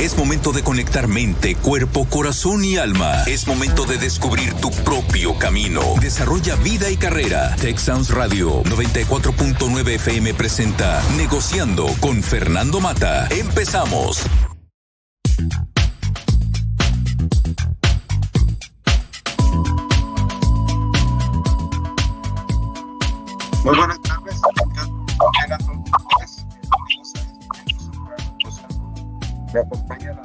Es momento de conectar mente, cuerpo, corazón y alma. Es momento de descubrir tu propio camino. Desarrolla vida y carrera. Texans Radio 94.9 FM presenta Negociando con Fernando Mata. Empezamos. Muy buenas tardes. Me acompaña la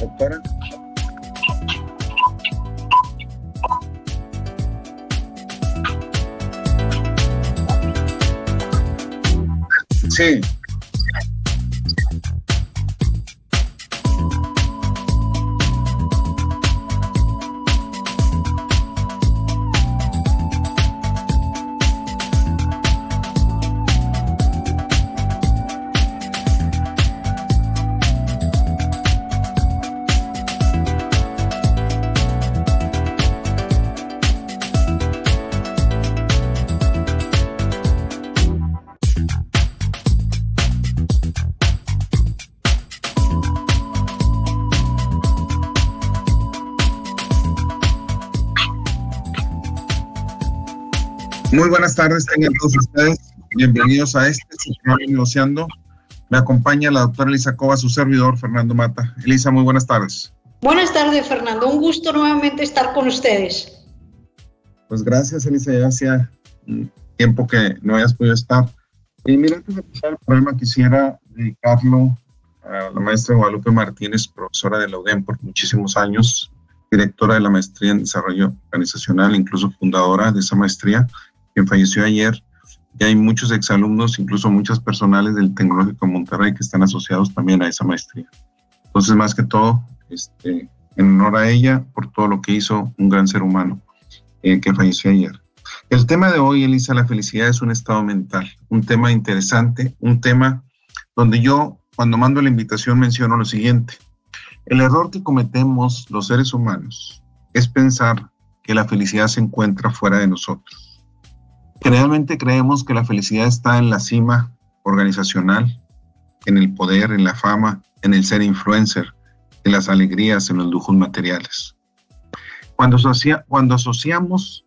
doctora. Sí. Muy buenas tardes, tengan todos ustedes. Bienvenidos a este su programa Negociando. Me acompaña la doctora Elisa Cova, su servidor, Fernando Mata. Elisa, muy buenas tardes. Buenas tardes, Fernando. Un gusto nuevamente estar con ustedes. Pues gracias, Elisa. Ya hacía tiempo que no hayas podido estar. Y mira, antes de empezar el programa, quisiera dedicarlo a la maestra Guadalupe Martínez, profesora de la UDEM por muchísimos años, directora de la maestría en desarrollo organizacional, incluso fundadora de esa maestría, quien falleció ayer. Y hay muchos exalumnos, incluso muchos personales del Tecnológico de Monterrey que están asociados también a esa maestría. Entonces, más que todo, este, en honor a ella por todo lo que hizo un gran ser humano eh, que falleció ayer. El tema de hoy, Elisa, la felicidad es un estado mental, un tema interesante, un tema donde yo, cuando mando la invitación, menciono lo siguiente. El error que cometemos los seres humanos es pensar que la felicidad se encuentra fuera de nosotros. Generalmente creemos que la felicidad está en la cima organizacional, en el poder, en la fama, en el ser influencer, en las alegrías, en los lujos materiales. Cuando, asociamos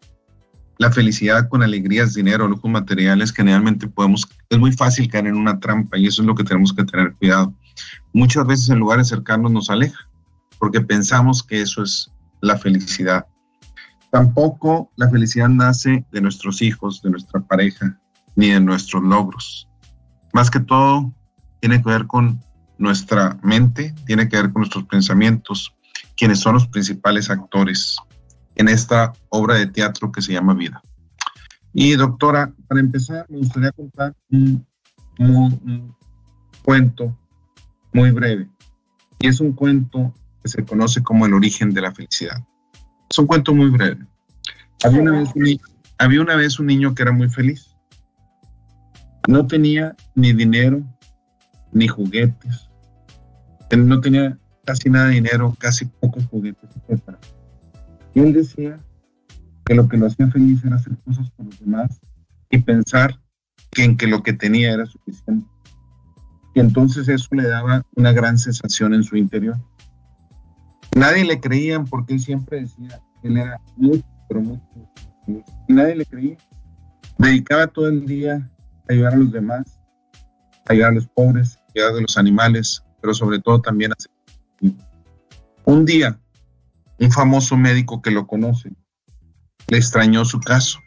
la felicidad con alegrías, dinero, lujos materiales, generalmente podemos, es muy fácil caer en una trampa y eso es lo que tenemos que tener cuidado. Muchas veces en lugares cercanos nos aleja porque pensamos que eso es la felicidad. Tampoco la felicidad nace de nuestros hijos, de nuestra pareja, ni de nuestros logros. Más que todo, tiene que ver con nuestra mente, tiene que ver con nuestros pensamientos, quienes son los principales actores en esta obra de teatro que se llama vida. Y doctora, para empezar, me gustaría contar un, un cuento muy breve. Y es un cuento que se conoce como el origen de la felicidad. Es un cuento muy breve. Había una, vez un, niño que era muy feliz. No tenía ni dinero, ni juguetes. No tenía casi nada de dinero, casi pocos juguetes, etc. Y él decía que lo que lo hacía feliz era hacer cosas por los demás y pensar que en que lo que tenía era suficiente. Y entonces eso le daba una gran sensación en su interior. Nadie le creían porque él siempre decía él era muy, pero muy, y nadie le creía. Dedicaba todo el día a ayudar a los demás, a ayudar a los pobres, a ayudar a los animales, pero sobre todo también a Un día, un famoso médico que lo conoce le extrañó su caso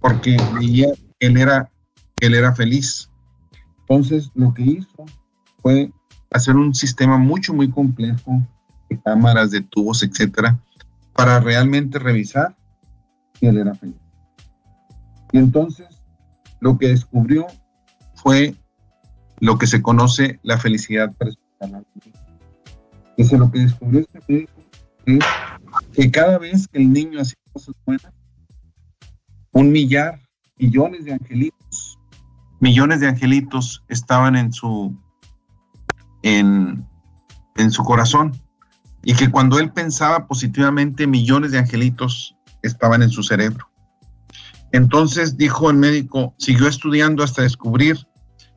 porque veía que él era, que él era feliz. Entonces, lo que hizo fue hacer un sistema mucho, muy complejo de cámaras, de tubos, etcétera, para realmente revisar si él era feliz. Y entonces lo que descubrió fue lo que se conoce la felicidad personal. Dice, lo que descubrió este médico es que cada vez que el niño hacía cosas buenas, un millar, millones de angelitos, millones de angelitos estaban en su, en, en su corazón y que cuando él pensaba positivamente, millones de angelitos estaban en su cerebro. Entonces dijo el médico, siguió estudiando hasta descubrir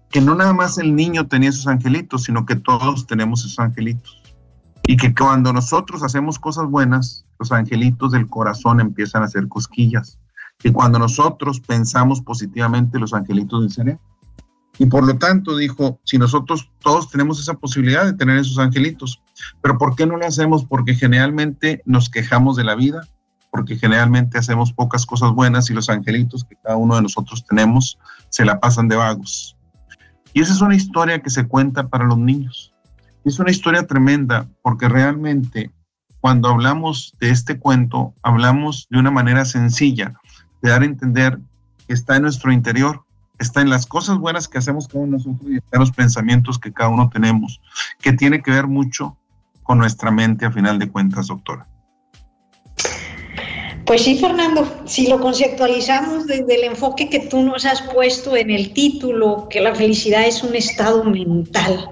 que no nada más el niño tenía esos angelitos, sino que todos tenemos esos angelitos. Y que cuando nosotros hacemos cosas buenas, los angelitos del corazón empiezan a hacer cosquillas. Y cuando nosotros pensamos positivamente, los angelitos del cerebro. Y por lo tanto dijo, si nosotros todos tenemos esa posibilidad de tener esos angelitos, pero ¿por qué no lo hacemos? Porque generalmente nos quejamos de la vida, porque generalmente hacemos pocas cosas buenas y los angelitos que cada uno de nosotros tenemos se la pasan de vagos. Y esa es una historia que se cuenta para los niños. Es una historia tremenda porque realmente cuando hablamos de este cuento, hablamos de una manera sencilla de dar a entender que está en nuestro interior, está en las cosas buenas que hacemos cada uno de nosotros y está en los pensamientos que cada uno tenemos, que tiene que ver mucho con nuestra mente a final de cuentas, doctora. Pues sí, Fernando, si lo conceptualizamos desde el enfoque que tú nos has puesto en el título, que la felicidad es un estado mental,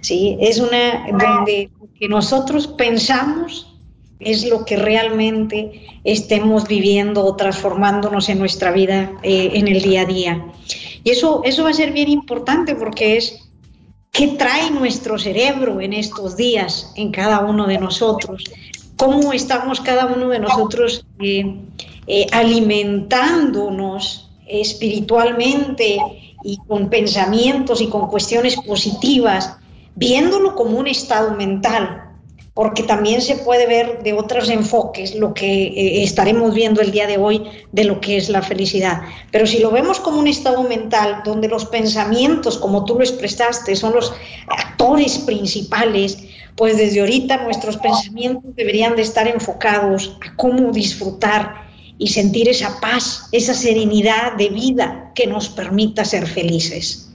¿sí? Es una donde que nosotros pensamos es lo que realmente estemos viviendo o transformándonos en nuestra vida eh, en el día a día. Y eso, eso va a ser bien importante porque es qué trae nuestro cerebro en estos días en cada uno de nosotros cómo estamos cada uno de nosotros eh, eh, alimentándonos espiritualmente y con pensamientos y con cuestiones positivas, viéndolo como un estado mental, porque también se puede ver de otros enfoques lo que eh, estaremos viendo el día de hoy de lo que es la felicidad. Pero si lo vemos como un estado mental, donde los pensamientos, como tú lo expresaste, son los actores principales, pues desde ahorita nuestros pensamientos deberían de estar enfocados a cómo disfrutar y sentir esa paz, esa serenidad de vida que nos permita ser felices.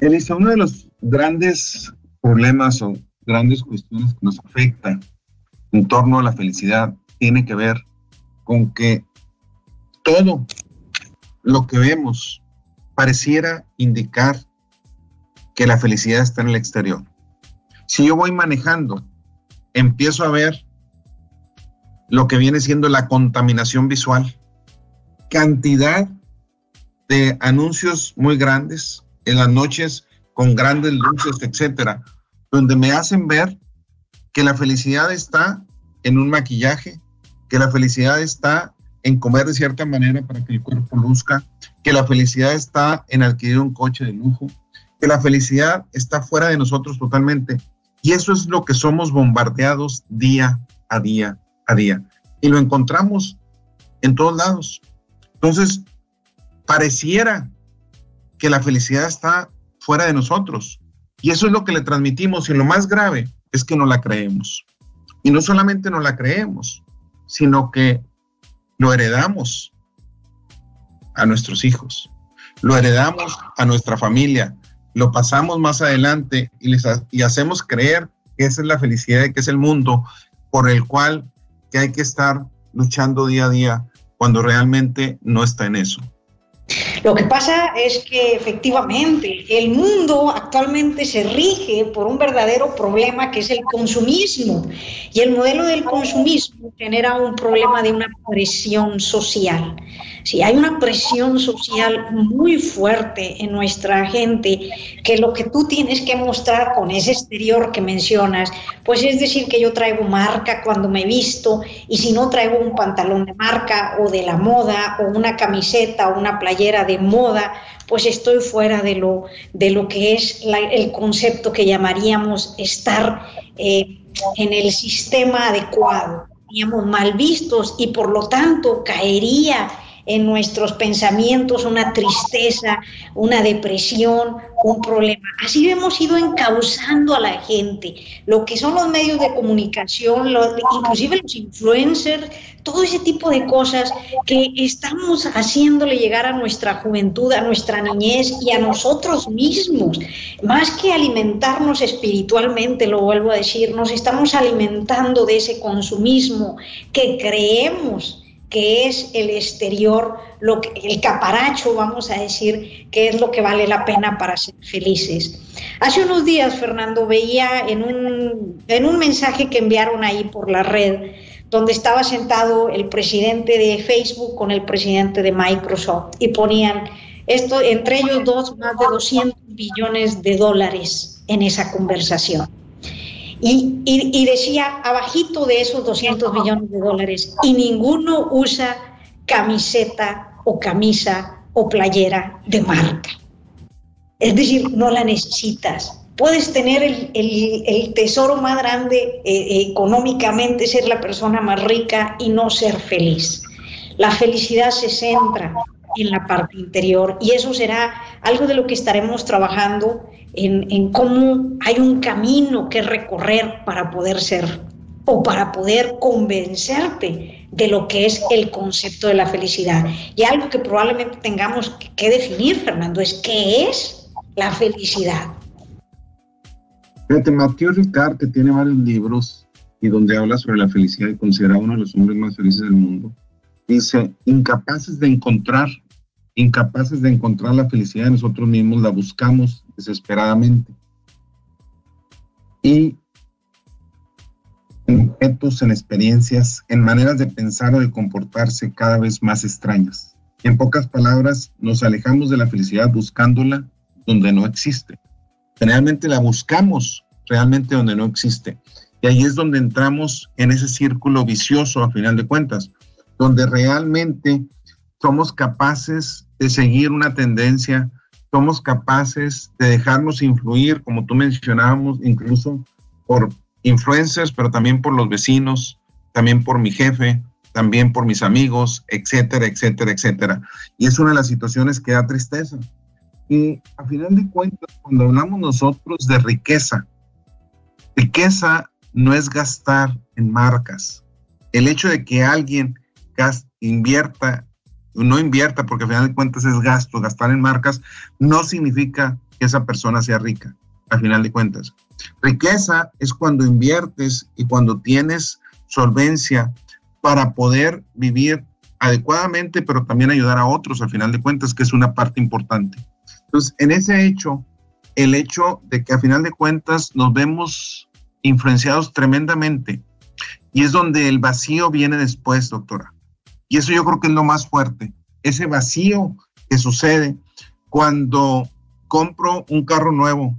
Elisa, uno de los grandes problemas o grandes cuestiones que nos afectan en torno a la felicidad tiene que ver con que todo lo que vemos pareciera indicar que la felicidad está en el exterior. Si yo voy manejando, empiezo a ver lo que viene siendo la contaminación visual, cantidad de anuncios muy grandes en las noches con grandes luces, etcétera, donde me hacen ver que la felicidad está en un maquillaje, que la felicidad está en comer de cierta manera para que el cuerpo luzca, que la felicidad está en adquirir un coche de lujo, que la felicidad está fuera de nosotros totalmente. Y eso es lo que somos bombardeados día a día a día. Y lo encontramos en todos lados. Entonces, pareciera que la felicidad está fuera de nosotros. Y eso es lo que le transmitimos. Y lo más grave es que no la creemos. Y no solamente no la creemos, sino que lo heredamos a nuestros hijos, lo heredamos a nuestra familia, lo pasamos más adelante y, les y hacemos creer que esa es la felicidad y que es el mundo por el cual que hay que estar luchando día a día cuando realmente no está en eso. Lo que pasa es que efectivamente el mundo actualmente se rige por un verdadero problema que es el consumismo y el modelo del consumismo genera un problema de una presión social. Si hay una presión social muy fuerte en nuestra gente, que lo que tú tienes que mostrar con ese exterior que mencionas, pues es decir que yo traigo marca cuando me visto y si no traigo un pantalón de marca o de la moda o una camiseta o una playera de moda, pues estoy fuera de lo, de lo que es el concepto que llamaríamos estar eh, en el sistema adecuado. Estaríamos mal vistos y por lo tanto caería en nuestros pensamientos una tristeza, una depresión, un problema. Así hemos ido encauzando a la gente. Lo que son los medios de comunicación, inclusive los influencers, todo ese tipo de cosas que estamos haciéndole llegar a nuestra juventud, a nuestra niñez y a nosotros mismos. Más que alimentarnos espiritualmente, lo vuelvo a decir, nos estamos alimentando de ese consumismo que creemos que es el exterior, lo que, el caparacho, vamos a decir, que es lo que vale la pena para ser felices. Hace unos días, Fernando, veía en un, en un mensaje que enviaron ahí por la red, donde estaba sentado el presidente de Facebook con el presidente de Microsoft y ponían Esto, entre ellos dos, más de 200 billones de dólares en esa conversación. Y, decía, abajito de esos 200 billones de dólares, y ninguno usa camiseta o camisa o playera de marca. Es decir, no la necesitas. Puedes tener el, tesoro más grande eh, económicamente, ser la persona más rica y no ser feliz. La felicidad se centra en la parte interior y eso será algo de lo que estaremos trabajando en, en cómo hay un camino que recorrer para poder ser o para poder convencerte de lo que es el concepto de la felicidad. Y algo que probablemente tengamos que definir, Fernando, es qué es la felicidad. Fíjate, Mathieu Ricard, que tiene varios libros y donde habla sobre la felicidad y considera uno de los hombres más felices del mundo, dice, incapaces de encontrar, incapaces de encontrar la felicidad en nosotros mismos, la buscamos desesperadamente. Y en objetos, en experiencias, en maneras de pensar o de comportarse cada vez más extrañas. En pocas palabras, nos alejamos de la felicidad buscándola donde no existe. Generalmente la buscamos realmente donde no existe. Y ahí es donde entramos en ese círculo vicioso a final de cuentas, donde realmente somos capaces de seguir una tendencia, somos capaces de dejarnos influir, como tú mencionábamos, incluso por influencers, pero también por los vecinos, también por mi jefe, también por mis amigos, etcétera, etcétera, etcétera. Y es una de las situaciones que da tristeza, y a final de cuentas, cuando hablamos nosotros de riqueza, riqueza no es gastar en marcas. El hecho de que alguien invierta, no invierta, porque a final de cuentas es gasto, gastar en marcas, no significa que esa persona sea rica, a final de cuentas. Riqueza es cuando inviertes y cuando tienes solvencia para poder vivir adecuadamente, pero también ayudar a otros, a final de cuentas, que es una parte importante. Entonces, en ese hecho, el hecho de que a final de cuentas nos vemos influenciados tremendamente y es donde el vacío viene después, doctora. Y eso yo creo que es lo más fuerte, ese vacío que sucede cuando compro un carro nuevo.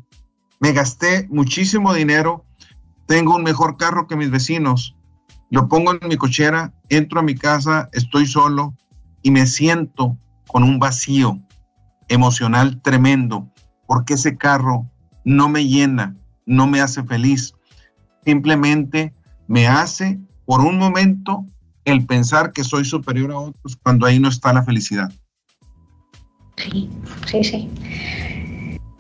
Me gasté muchísimo dinero, tengo un mejor carro que mis vecinos, lo pongo en mi cochera, entro a mi casa, estoy solo y me siento con un vacío emocional tremendo, porque ese carro no me llena, no me hace feliz, simplemente me hace por un momento el pensar que soy superior a otros cuando ahí no está la felicidad. Sí, sí, sí.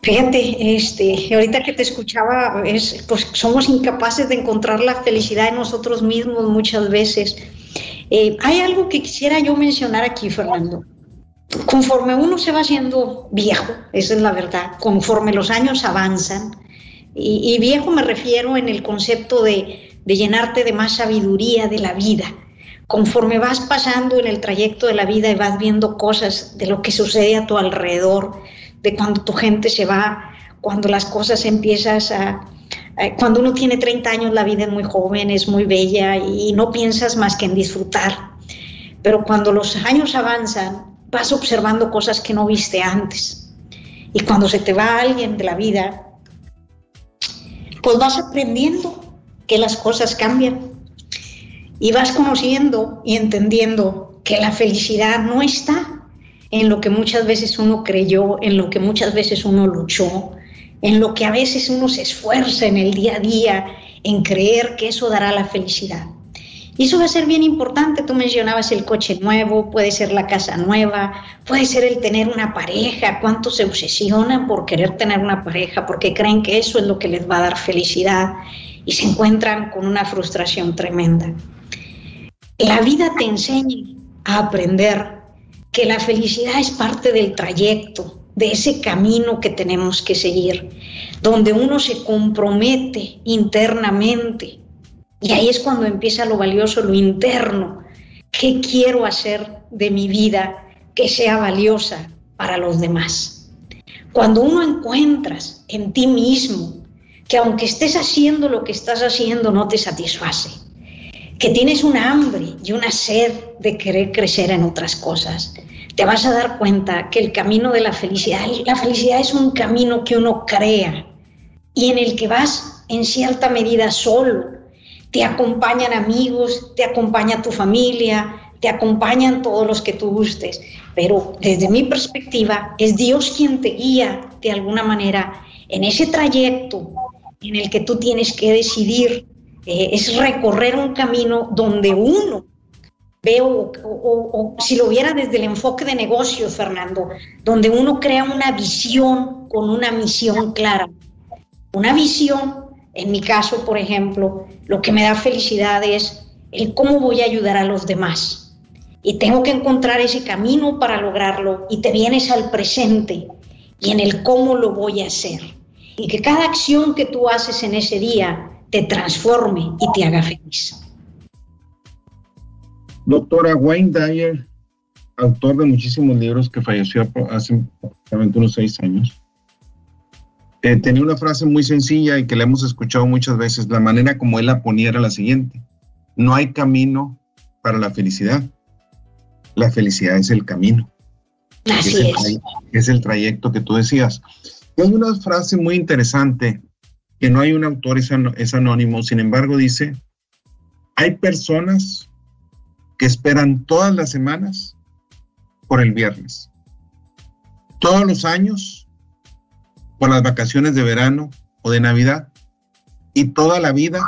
Fíjate, este, ahorita que te escuchaba, es, pues somos incapaces de encontrar la felicidad en nosotros mismos muchas veces. Eh, hay algo que quisiera yo mencionar aquí, Fernando conforme uno se va haciendo viejo, esa es la verdad, conforme los años avanzan, y, viejo me refiero en el concepto de, de, llenarte de más sabiduría de la vida, conforme vas pasando en el trayecto de la vida y vas viendo cosas de lo que sucede a tu alrededor, de cuando tu gente se va, cuando las cosas empiezas a... Cuando uno tiene 30 años la vida es muy joven, es muy bella y no piensas más que en disfrutar. Pero cuando los años avanzan, vas observando cosas que no viste antes. Y cuando se te va alguien de la vida, pues vas aprendiendo que las cosas cambian. Y vas conociendo y entendiendo que la felicidad no está en lo que muchas veces uno creyó, en lo que muchas veces uno luchó, en lo que a veces uno se esfuerza en el día a día, en creer que eso dará la felicidad. Y eso va a ser bien importante. Tú mencionabas el coche nuevo, puede ser la casa nueva, puede ser el tener una pareja. ¿Cuántos se obsesionan por querer tener una pareja? Porque creen que eso es lo que les va a dar felicidad y se encuentran con una frustración tremenda. La vida te enseña a aprender que la felicidad es parte del trayecto, de ese camino que tenemos que seguir, donde uno se compromete internamente y ahí es cuando empieza lo valioso, lo interno. ¿Qué quiero hacer de mi vida que sea valiosa para los demás? Cuando uno encuentras en ti mismo que aunque estés haciendo lo que estás haciendo no te satisface, que tienes un hambre y una sed de querer crecer en otras cosas, te vas a dar cuenta que el camino de la felicidad, la felicidad es un camino que uno crea y en el que vas en cierta medida solo. Te acompañan amigos, te acompaña tu familia, te acompañan todos los que tú gustes, pero desde mi perspectiva es Dios quien te guía de alguna manera en ese trayecto en el que tú tienes que decidir, eh, es recorrer un camino donde uno veo, o, si lo viera desde el enfoque de negocio, Fernando, donde uno crea una visión con una misión clara. Una visión, en mi caso, por ejemplo, lo que me da felicidad es el cómo voy a ayudar a los demás. Y tengo que encontrar ese camino para lograrlo y te vienes al presente y en el cómo lo voy a hacer. Y que cada acción que tú haces en ese día te transforme y te haga feliz. Doctora Wayne Dyer, autor de muchísimos libros que falleció hace aproximadamente unos seis años, eh, tenía una frase muy sencilla y que la hemos escuchado muchas veces. La manera como él la ponía era la siguiente. No hay camino para la felicidad. La felicidad es el camino. Así es. Es el, trayecto que tú decías. hay una frase muy interesante que no hay un autor, es anónimo, sin embargo dice, hay personas que esperan todas las semanas por el viernes. Todos los años por las vacaciones de verano o de Navidad y toda la vida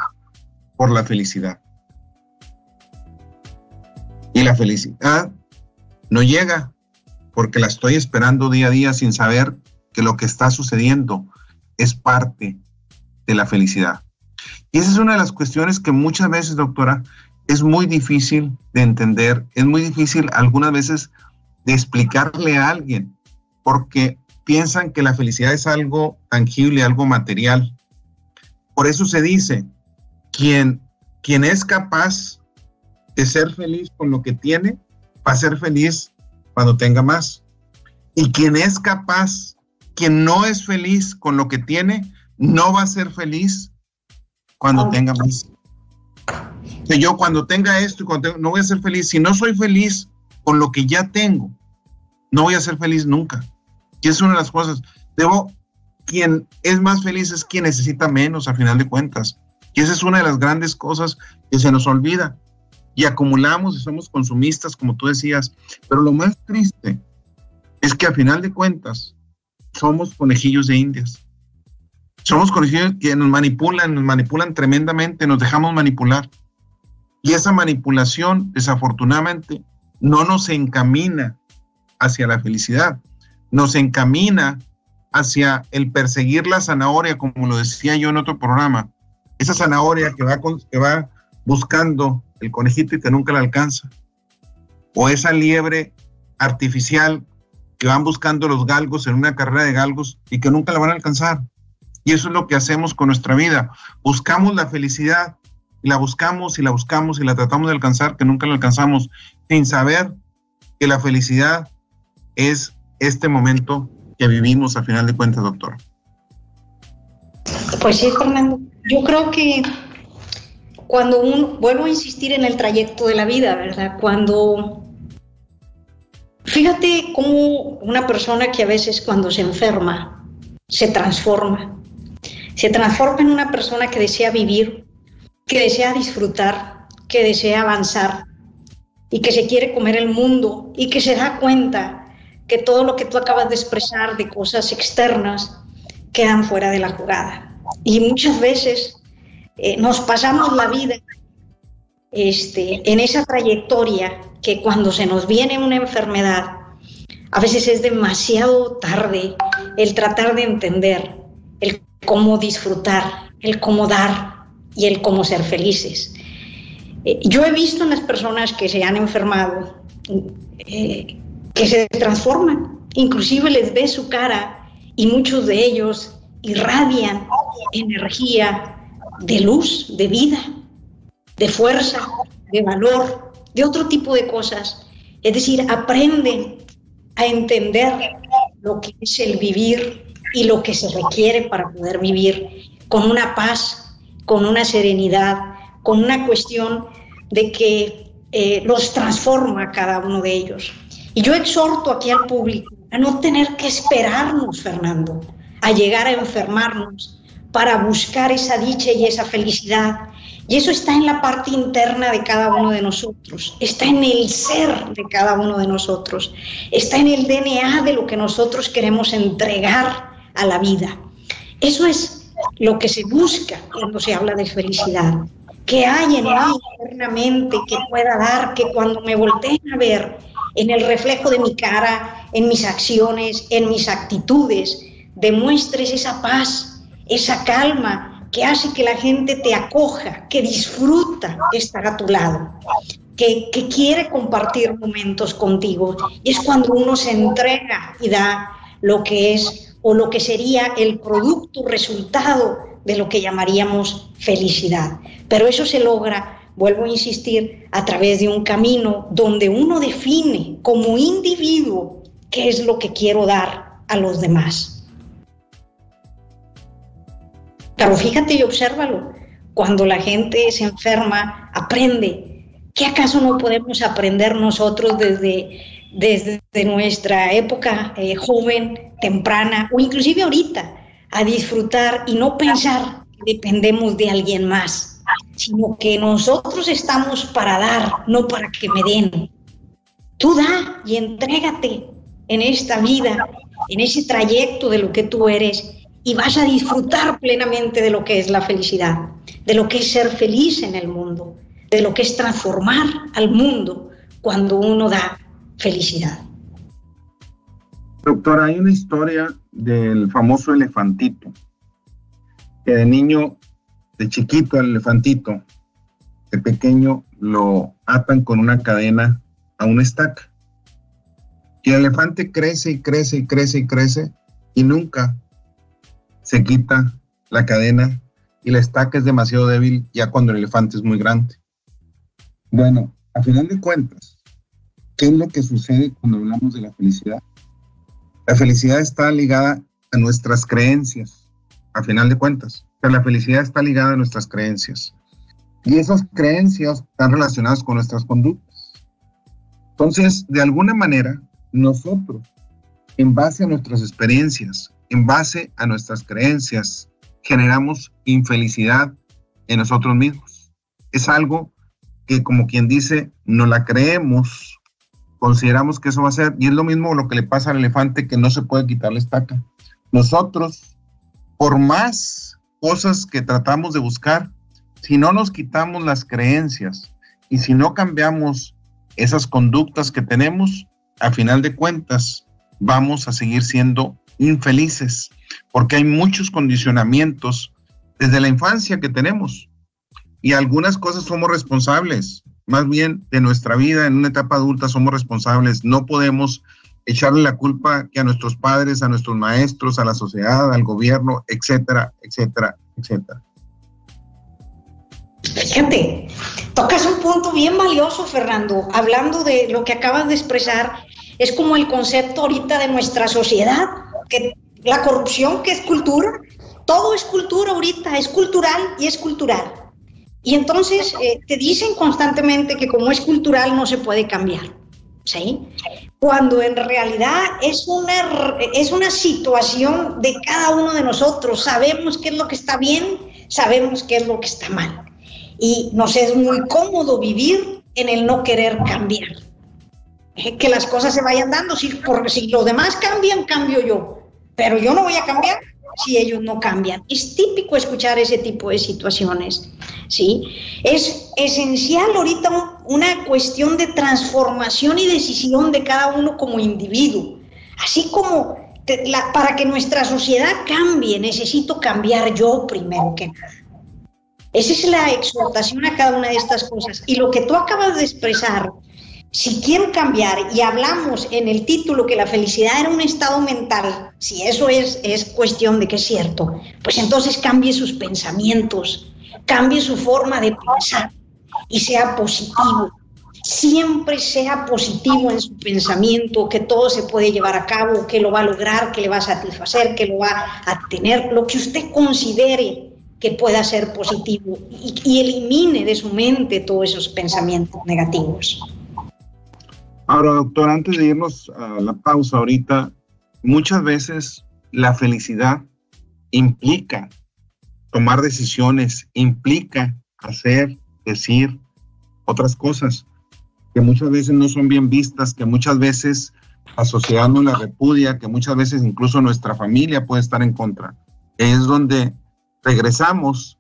por la felicidad. Y la felicidad no llega porque la estoy esperando día a día sin saber que lo que está sucediendo es parte de la felicidad. Y esa es una de las cuestiones que muchas veces, doctora, es muy difícil de entender, es muy difícil algunas veces de explicarle a alguien, porque piensan que la felicidad es algo tangible, algo material. Por eso se dice, quien, quien es capaz de ser feliz con lo que tiene, va a ser feliz cuando tenga más. Y quien es capaz, quien no es feliz con lo que tiene, no va a ser feliz cuando tenga más que yo cuando tenga esto cuando no voy a ser feliz, si no soy feliz con lo que ya tengo, no voy a ser feliz nunca. Y es una de las cosas. Debo, quien es más feliz es quien necesita menos a final de cuentas. Y esa es una de las grandes cosas que se nos olvida. Y acumulamos y somos consumistas, como tú decías. Pero lo más triste es que a final de cuentas somos conejillos de indias. Somos conejillos que nos manipulan, nos manipulan tremendamente, nos dejamos manipular. Y esa manipulación, desafortunadamente, no nos encamina hacia la felicidad, nos encamina hacia el perseguir la zanahoria, como lo decía yo en otro programa, esa zanahoria que va, que va buscando el conejito y que nunca la alcanza, o esa liebre artificial que van buscando los galgos en una carrera de galgos y que nunca la van a alcanzar. Y eso es lo que hacemos con nuestra vida. Buscamos la felicidad la buscamos y la buscamos y la tratamos de alcanzar, que nunca la alcanzamos, sin saber que la felicidad es este momento que vivimos a final de cuentas, doctor. Pues sí, Fernando. Yo creo que cuando vuelvo a insistir en el trayecto de la vida, ¿verdad? Cuando, fíjate cómo una persona que a veces cuando se enferma, se transforma. Se transforma en una persona que desea vivir, que desea disfrutar, que desea avanzar y que se quiere comer el mundo y que se da cuenta que todo lo que tú acabas de expresar de cosas externas quedan fuera de la jugada. Y muchas veces eh, nos pasamos la vida este, en esa trayectoria que cuando se nos viene una enfermedad, a veces es demasiado tarde el tratar de entender, cómo disfrutar, el cómo dar, y el cómo ser felices. Eh, yo he visto en las personas que se han enfermado eh, que se transforman, inclusive les ve su cara y muchos de ellos irradian energía de luz, de vida, de fuerza, de valor, de otro tipo de cosas. Es decir, aprenden a entender lo que es el vivir y lo que se requiere para poder vivir con una paz con una serenidad, con una cuestión de que eh, los transforma cada uno de ellos. Y yo exhorto aquí al público a no tener que esperarnos, Fernando, a llegar a enfermarnos para buscar esa dicha y esa felicidad. Y eso está en la parte interna de cada uno de nosotros, está en el ser de cada uno de nosotros, está en el DNA de lo que nosotros queremos entregar a la vida. Eso es lo que se busca cuando se habla de felicidad. Que hay en mí internamente que pueda dar, que cuando me volteen a ver en el reflejo de mi cara, en mis acciones, en mis actitudes, demuestres esa paz, esa calma que hace que la gente te acoja, que disfruta estar a tu lado, que, que quiere compartir momentos contigo. Y es cuando uno se entrega y da lo que es o lo que sería el producto, resultado de lo que llamaríamos felicidad. Pero eso se logra, vuelvo a insistir, a través de un camino donde uno define como individuo qué es lo que quiero dar a los demás. Pero fíjate y obsérvalo, cuando la gente se enferma, aprende. ¿Qué acaso no podemos aprender nosotros desde desde nuestra época eh, joven, temprana o inclusive ahorita a disfrutar y no pensar que dependemos de alguien más, sino que nosotros estamos para dar, no para que me den. Tú da y entrégate en esta vida, en ese trayecto de lo que tú eres y vas a disfrutar plenamente de lo que es la felicidad, de lo que es ser feliz en el mundo, de lo que es transformar al mundo cuando uno da felicidad. Doctora, hay una historia del famoso elefantito, que de niño, de chiquito el elefantito, de pequeño lo atan con una cadena a una estaca. Y el elefante crece y crece y crece y crece y nunca se quita la cadena y la estaca es demasiado débil ya cuando el elefante es muy grande. Bueno, a final de cuentas, ¿Qué es lo que sucede cuando hablamos de la felicidad? La felicidad está ligada a nuestras creencias, a final de cuentas. La felicidad está ligada a nuestras creencias. Y esas creencias están relacionadas con nuestras conductas. Entonces, de alguna manera, nosotros, en base a nuestras experiencias, en base a nuestras creencias, generamos infelicidad en nosotros mismos. Es algo que, como quien dice, no la creemos consideramos que eso va a ser, y es lo mismo lo que le pasa al elefante que no se puede quitar la estaca. Nosotros, por más cosas que tratamos de buscar, si no nos quitamos las creencias y si no cambiamos esas conductas que tenemos, a final de cuentas vamos a seguir siendo infelices, porque hay muchos condicionamientos desde la infancia que tenemos y algunas cosas somos responsables más bien de nuestra vida en una etapa adulta somos responsables. No podemos echarle la culpa que a nuestros padres, a nuestros maestros, a la sociedad, al gobierno, etcétera, etcétera, etcétera. Fíjate, tocas un punto bien valioso, Fernando. Hablando de lo que acabas de expresar, es como el concepto ahorita de nuestra sociedad, que la corrupción, que es cultura, todo es cultura ahorita, es cultural y es cultural. Y entonces eh, te dicen constantemente que como es cultural no se puede cambiar, ¿sí? Cuando en realidad es una, es una situación de cada uno de nosotros. Sabemos qué es lo que está bien, sabemos qué es lo que está mal. Y nos es muy cómodo vivir en el no querer cambiar. Eh, que las cosas se vayan dando, si, porque si los demás cambian, cambio yo. Pero yo no voy a cambiar si ellos no cambian. Es típico escuchar ese tipo de situaciones, ¿sí? Es esencial ahorita una cuestión de transformación y decisión de cada uno como individuo. Así como para que nuestra sociedad cambie, necesito cambiar yo primero que nada. Esa es la exhortación a cada una de estas cosas. Y lo que tú acabas de expresar si quiero cambiar y hablamos en el título que la felicidad era un estado mental, si eso es, es cuestión de que es cierto, pues entonces cambie sus pensamientos, cambie su forma de pensar y sea positivo. Siempre sea positivo en su pensamiento, que todo se puede llevar a cabo, que lo va a lograr, que le va a satisfacer, que lo va a tener, lo que usted considere que pueda ser positivo y, elimine de su mente todos esos pensamientos negativos. Ahora, doctor, antes de irnos a la pausa ahorita, muchas veces la felicidad implica tomar decisiones, implica hacer, decir otras cosas que muchas veces no son bien vistas, que muchas veces la sociedad no la repudia, que muchas veces incluso nuestra familia puede estar en contra. Es donde regresamos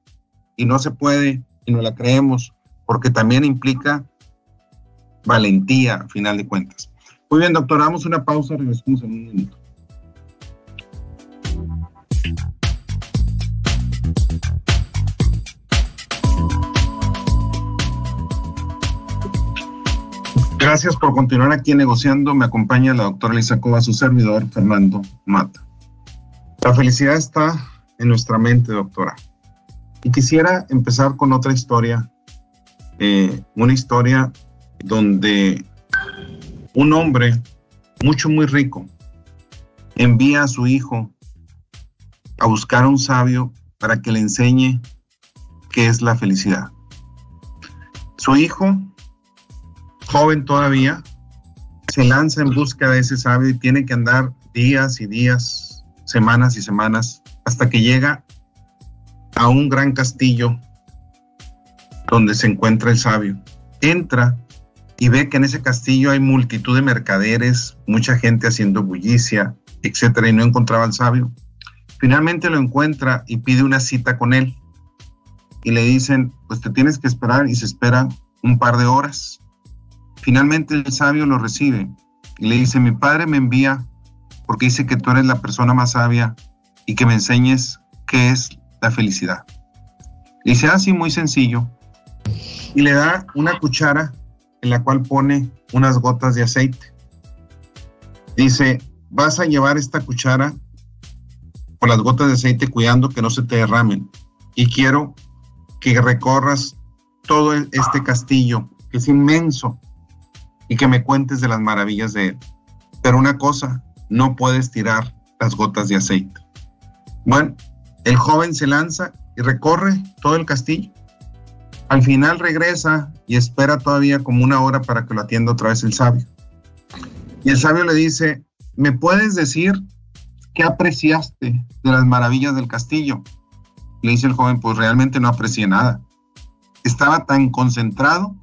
y no se puede y no la creemos, porque también implica valentía, a final de cuentas. Muy bien, doctor, damos una pausa, regresamos en un minuto. Gracias por continuar aquí negociando. Me acompaña la doctora Elisa Cova, su servidor, Fernando Mata. La felicidad está en nuestra mente, doctora. Y quisiera empezar con otra historia, eh, una historia donde un hombre mucho, muy rico envía a su hijo a buscar a un sabio para que le enseñe qué es la felicidad. Su hijo, joven todavía, se lanza en busca de ese sabio y tiene que andar días y días, semanas y semanas hasta que llega a un gran castillo donde se encuentra el sabio. Entra y ve que en ese castillo hay multitud de mercaderes, mucha gente haciendo bullicia, etcétera, y no encontraba al sabio. Finalmente lo encuentra y pide una cita con él. Y le dicen, pues te tienes que esperar y se espera un par de horas. Finalmente el sabio lo recibe y le dice, mi padre me envía porque dice que tú eres la persona más sabia y que me enseñes qué es la felicidad. Dice así muy sencillo y le da una cuchara en la cual pone unas gotas de aceite. Dice, vas a llevar esta cuchara con las gotas de aceite cuidando que no se te derramen. Y quiero que recorras todo este castillo, que es inmenso, y que me cuentes de las maravillas de él. Pero una cosa, no puedes tirar las gotas de aceite. Bueno, el joven se lanza y recorre todo el castillo. Al final regresa y espera todavía como una hora para que lo atienda otra vez el sabio. Y el sabio le dice, ¿me puedes decir qué apreciaste de las maravillas del castillo? Le dice el joven, pues realmente no aprecié nada. Estaba tan concentrado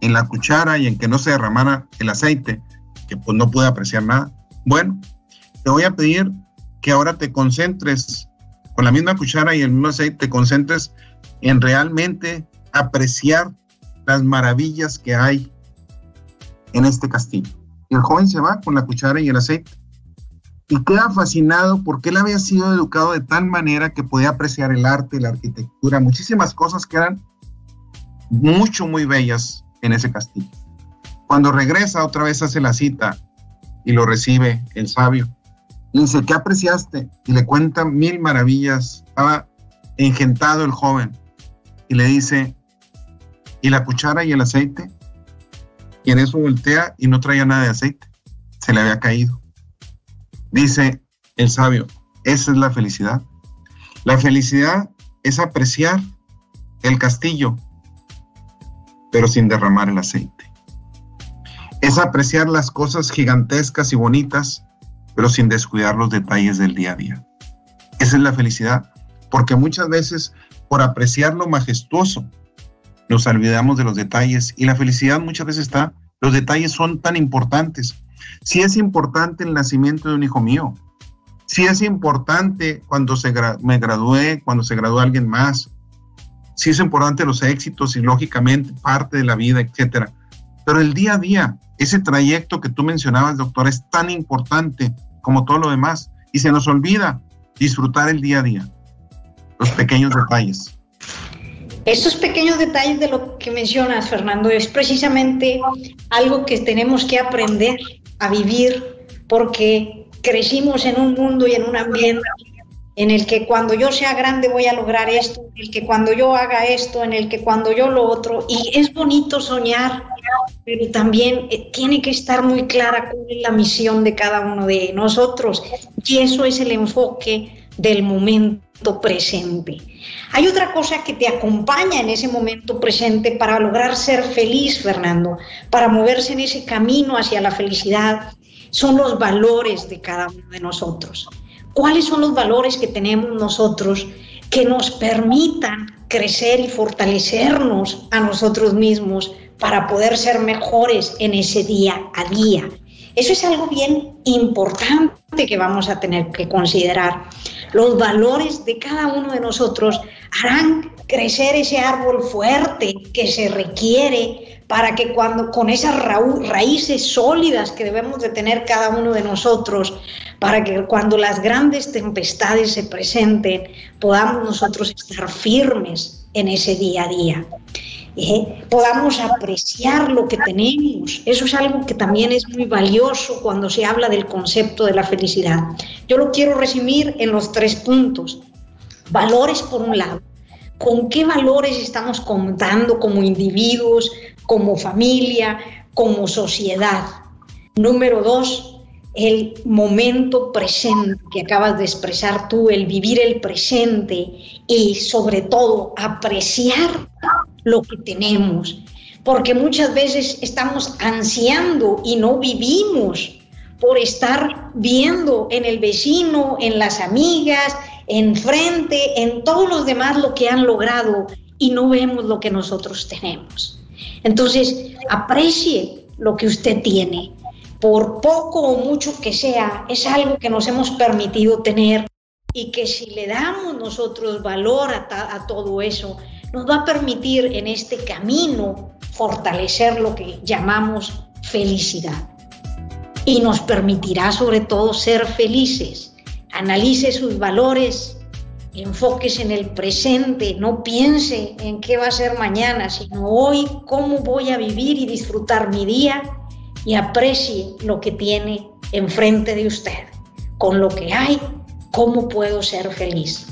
en la cuchara y en que no se derramara el aceite que pues no pude apreciar nada. Bueno, te voy a pedir que ahora te concentres con la misma cuchara y el mismo aceite, te concentres en realmente apreciar las maravillas que hay en este castillo. El joven se va con la cuchara y el aceite y queda fascinado porque él había sido educado de tal manera que podía apreciar el arte, la arquitectura, muchísimas cosas que eran mucho, muy bellas en ese castillo. Cuando regresa otra vez hace la cita y lo recibe el sabio le dice, ¿qué apreciaste? Y le cuenta mil maravillas. Estaba engentado el joven. Y le dice, ¿y la cuchara y el aceite? Y en eso voltea y no traía nada de aceite. Se le había caído. Dice el sabio, esa es la felicidad. La felicidad es apreciar el castillo, pero sin derramar el aceite. Es apreciar las cosas gigantescas y bonitas, pero sin descuidar los detalles del día a día. Esa es la felicidad, porque muchas veces por apreciar lo majestuoso. Nos olvidamos de los detalles y la felicidad muchas veces está, los detalles son tan importantes. Si es importante el nacimiento de un hijo mío, si es importante cuando se me gradué, cuando se graduó alguien más, si es importante los éxitos y lógicamente parte de la vida, etcétera. Pero el día a día, ese trayecto que tú mencionabas, doctor, es tan importante como todo lo demás. Y se nos olvida disfrutar el día a día, los pequeños detalles. Estos pequeños detalles de lo que mencionas, Fernando, es precisamente algo que tenemos que aprender a vivir porque crecimos en un mundo y en un ambiente en el que cuando yo sea grande voy a lograr esto, en el que cuando yo haga esto, en el que cuando yo lo otro, y es bonito soñar, pero también eh, tiene que estar muy clara cuál es la misión de cada uno de nosotros, y eso es el enfoque del momento presente. Hay otra cosa que te acompaña en ese momento presente para lograr ser feliz, Fernando, para moverse en ese camino hacia la felicidad, son los valores de cada uno de nosotros. ¿Cuáles son los valores que tenemos nosotros que nos permitan crecer y fortalecernos a nosotros mismos para poder ser mejores en ese día a día? Eso es algo bien importante que vamos a tener que considerar. Los valores de cada uno de nosotros harán crecer ese árbol fuerte que se requiere para que cuando con esas raíces sólidas que debemos de tener cada uno de nosotros, para que cuando las grandes tempestades se presenten, podamos nosotros estar firmes en ese día a día. ¿Eh? podamos apreciar lo que tenemos. Eso es algo que también es muy valioso cuando se habla del concepto de la felicidad. Yo lo quiero resumir en los tres puntos. Valores por un lado. ¿Con qué valores estamos contando como individuos, como familia, como sociedad? Número dos, el momento presente que acabas de expresar tú, el vivir el presente y sobre todo apreciar lo que tenemos, porque muchas veces estamos ansiando y no vivimos por estar viendo en el vecino, en las amigas, enfrente, en todos los demás lo que han logrado y no vemos lo que nosotros tenemos. Entonces, aprecie lo que usted tiene, por poco o mucho que sea, es algo que nos hemos permitido tener y que si le damos nosotros valor a, a todo eso, nos va a permitir en este camino fortalecer lo que llamamos felicidad. Y nos permitirá sobre todo ser felices. Analice sus valores, enfóquese en el presente, no piense en qué va a ser mañana, sino hoy cómo voy a vivir y disfrutar mi día y aprecie lo que tiene enfrente de usted. Con lo que hay, cómo puedo ser feliz.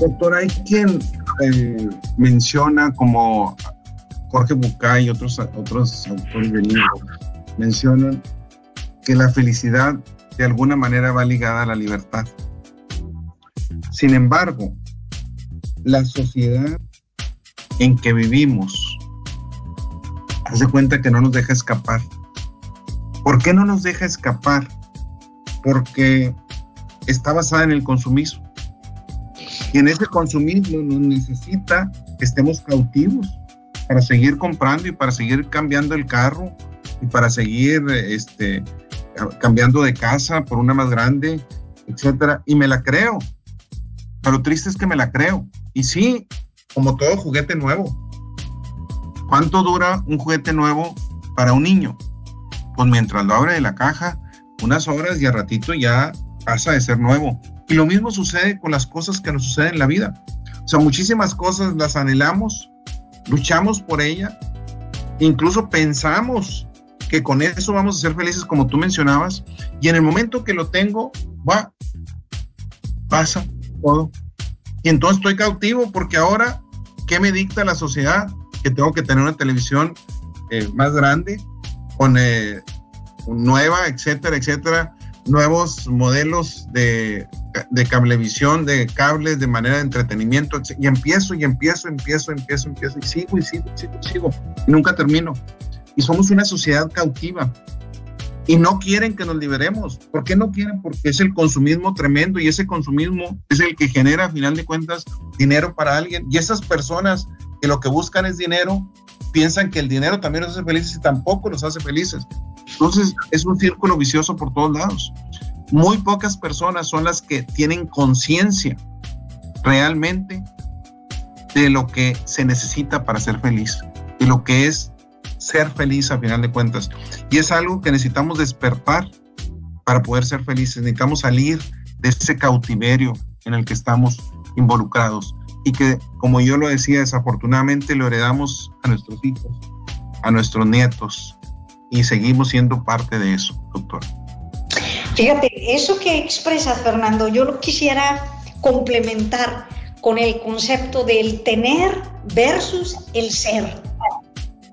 Doctor, hay quien eh, menciona como Jorge Bucay y otros, otros autores libro, mencionan que la felicidad de alguna manera va ligada a la libertad. Sin embargo, la sociedad en que vivimos hace cuenta que no nos deja escapar. ¿Por qué no nos deja escapar? Porque está basada en el consumismo. Y en ese consumismo nos necesita que estemos cautivos para seguir comprando y para seguir cambiando el carro y para seguir este, cambiando de casa por una más grande, etcétera. Y me la creo. Pero lo triste es que me la creo. Y sí, como todo juguete nuevo. ¿Cuánto dura un juguete nuevo para un niño? Pues mientras lo abre de la caja, unas horas y a ratito ya pasa de ser nuevo. Y lo mismo sucede con las cosas que nos suceden en la vida. O sea, muchísimas cosas las anhelamos, luchamos por ella, incluso pensamos que con eso vamos a ser felices como tú mencionabas, y en el momento que lo tengo, va, pasa todo. Y entonces estoy cautivo porque ahora, ¿qué me dicta la sociedad? Que tengo que tener una televisión eh, más grande, con eh, nueva, etcétera, etcétera, nuevos modelos de de cablevisión, de cables, de manera de entretenimiento, y empiezo y empiezo, empiezo, empiezo, empiezo, y sigo y sigo, y sigo, y sigo, y nunca termino. Y somos una sociedad cautiva. Y no quieren que nos liberemos. ¿Por qué no quieren? Porque es el consumismo tremendo y ese consumismo es el que genera, a final de cuentas, dinero para alguien. Y esas personas que lo que buscan es dinero, piensan que el dinero también los hace felices y tampoco los hace felices. Entonces, es un círculo vicioso por todos lados. Muy pocas personas son las que tienen conciencia realmente de lo que se necesita para ser feliz, de lo que es ser feliz a final de cuentas. Y es algo que necesitamos despertar para poder ser felices. Necesitamos salir de ese cautiverio en el que estamos involucrados y que, como yo lo decía, desafortunadamente lo heredamos a nuestros hijos, a nuestros nietos y seguimos siendo parte de eso, doctor. Fíjate, eso que expresas, Fernando, yo lo quisiera complementar con el concepto del tener versus el ser.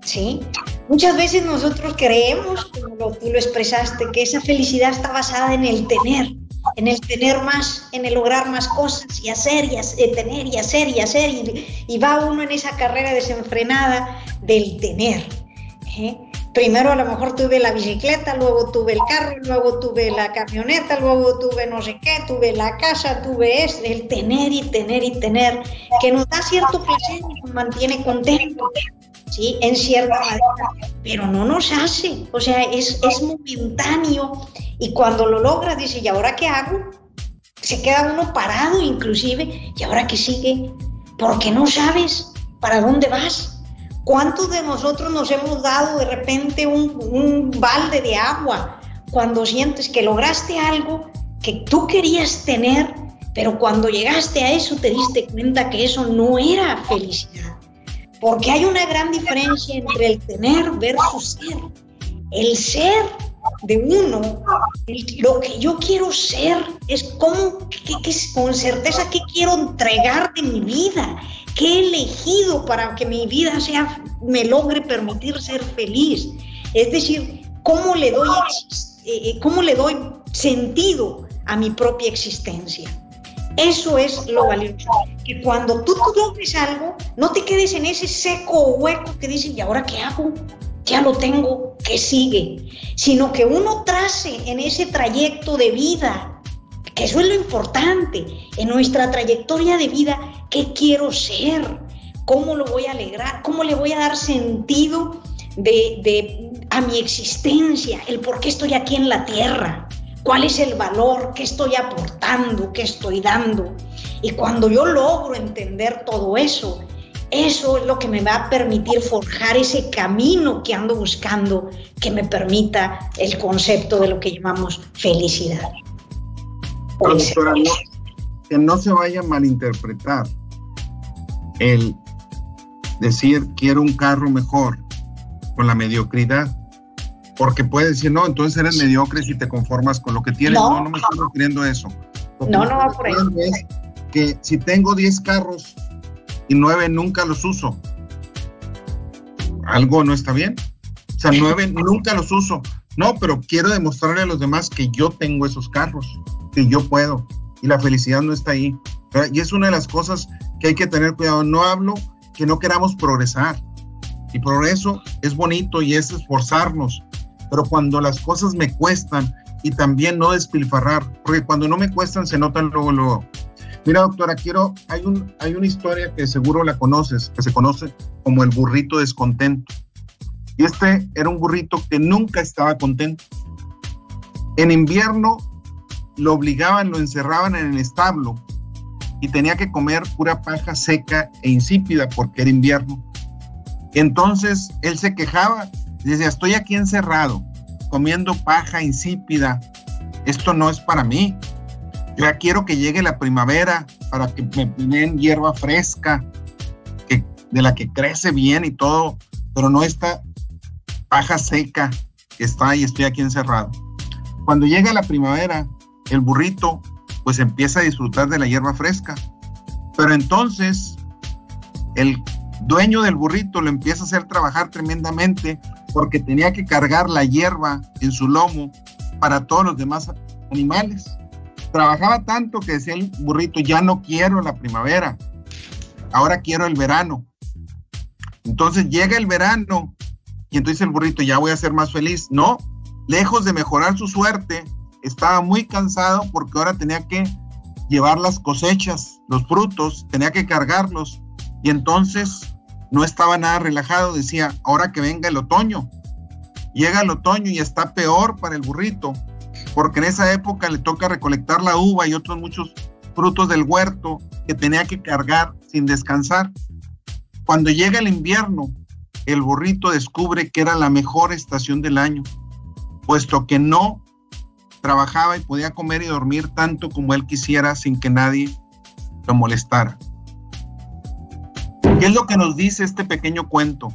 ¿Sí? Muchas veces nosotros creemos, como tú lo expresaste, que esa felicidad está basada en el tener, en el tener más, en el lograr más cosas y hacer y hacer, tener y hacer y hacer. Y, va uno en esa carrera desenfrenada del tener. ¿eh? Primero a lo mejor tuve la bicicleta, luego tuve el carro, luego tuve la camioneta, luego tuve no sé qué, tuve la casa, tuve eso, el tener y tener y tener, que nos da cierto placer y nos mantiene contentos. ¿Sí? En cierta manera, pero no nos hace, o sea, es, es momentáneo y cuando lo logra dice, ¿y ahora qué hago? Se queda uno parado inclusive, ¿y ahora qué sigue? Porque no sabes para dónde vas. ¿Cuántos de nosotros nos hemos dado de repente un, un balde de agua cuando sientes que lograste algo que tú querías tener, pero cuando llegaste a eso te diste cuenta que eso no era felicidad? Porque hay una gran diferencia entre el tener versus ser. El ser de uno, lo que yo quiero ser, es cómo, con certeza qué quiero entregar de mi vida, qué he elegido para que mi vida sea, me logre permitir ser feliz. Es decir, cómo le doy, eh, eh, cómo le doy sentido a mi propia existencia. Eso es lo valioso. Que cuando tú, logres algo, no te quedes en ese seco hueco que dices, ¿y ahora qué hago? Ya lo tengo, ¿qué sigue? Sino que uno trace en ese trayecto de vida, que eso es lo importante, en nuestra trayectoria de vida, ¿qué quiero ser? ¿Cómo lo voy a alegrar? ¿Cómo le voy a dar sentido de, a mi existencia? El por qué estoy aquí en la tierra cuál es el valor, qué estoy aportando, qué estoy dando. Y cuando yo logro entender todo eso, eso es lo que me va a permitir forjar ese camino que ando buscando, que me permita el concepto de lo que llamamos felicidad. que no se vaya a malinterpretar el decir quiero un carro mejor con la mediocridad porque puedes decir, no, entonces eres mediocre si te conformas con lo que tienes. No, no, me estoy refiriendo a eso. no, no va por ahí. Es que si tengo 10 carros y 9 nunca los uso, algo no está bien. O sea, 9 nunca los uso. No, pero quiero demostrarle a los demás que yo tengo esos carros, que yo puedo. Y la felicidad no está ahí. Y es una de las cosas que hay que tener cuidado. No hablo que no queramos progresar. Y progreso es bonito y es esforzarnos, pero cuando las cosas me cuestan y también no despilfarrar, porque cuando no me cuestan se notan luego, luego. Mira, doctora, quiero, hay, un, hay una historia que seguro la conoces, que se conoce como el burrito descontento. Y este era un burrito que nunca estaba contento. En invierno lo obligaban, lo encerraban en el establo y tenía que comer pura paja seca e insípida porque era invierno. Entonces él se quejaba Decía, estoy aquí encerrado, comiendo paja insípida. Esto no es para mí. Yo ya quiero que llegue la primavera para que me den hierba fresca, que, de la que crece bien y todo, pero no esta paja seca que está y estoy aquí encerrado. Cuando llega la primavera, el burrito pues empieza a disfrutar de la hierba fresca. Pero entonces el dueño del burrito lo empieza a hacer trabajar tremendamente porque tenía que cargar la hierba en su lomo para todos los demás animales. Trabajaba tanto que decía el burrito, ya no quiero la primavera, ahora quiero el verano. Entonces llega el verano y entonces el burrito, ya voy a ser más feliz. No, lejos de mejorar su suerte, estaba muy cansado porque ahora tenía que llevar las cosechas, los frutos, tenía que cargarlos. Y entonces no estaba nada relajado, decía, ahora que venga el otoño. Llega el otoño y está peor para el burrito, porque en esa época le toca recolectar la uva y otros muchos frutos del huerto que tenía que cargar sin descansar. Cuando llega el invierno, el burrito descubre que era la mejor estación del año, puesto que no trabajaba y podía comer y dormir tanto como él quisiera sin que nadie lo molestara. ¿Qué es lo que nos dice este pequeño cuento?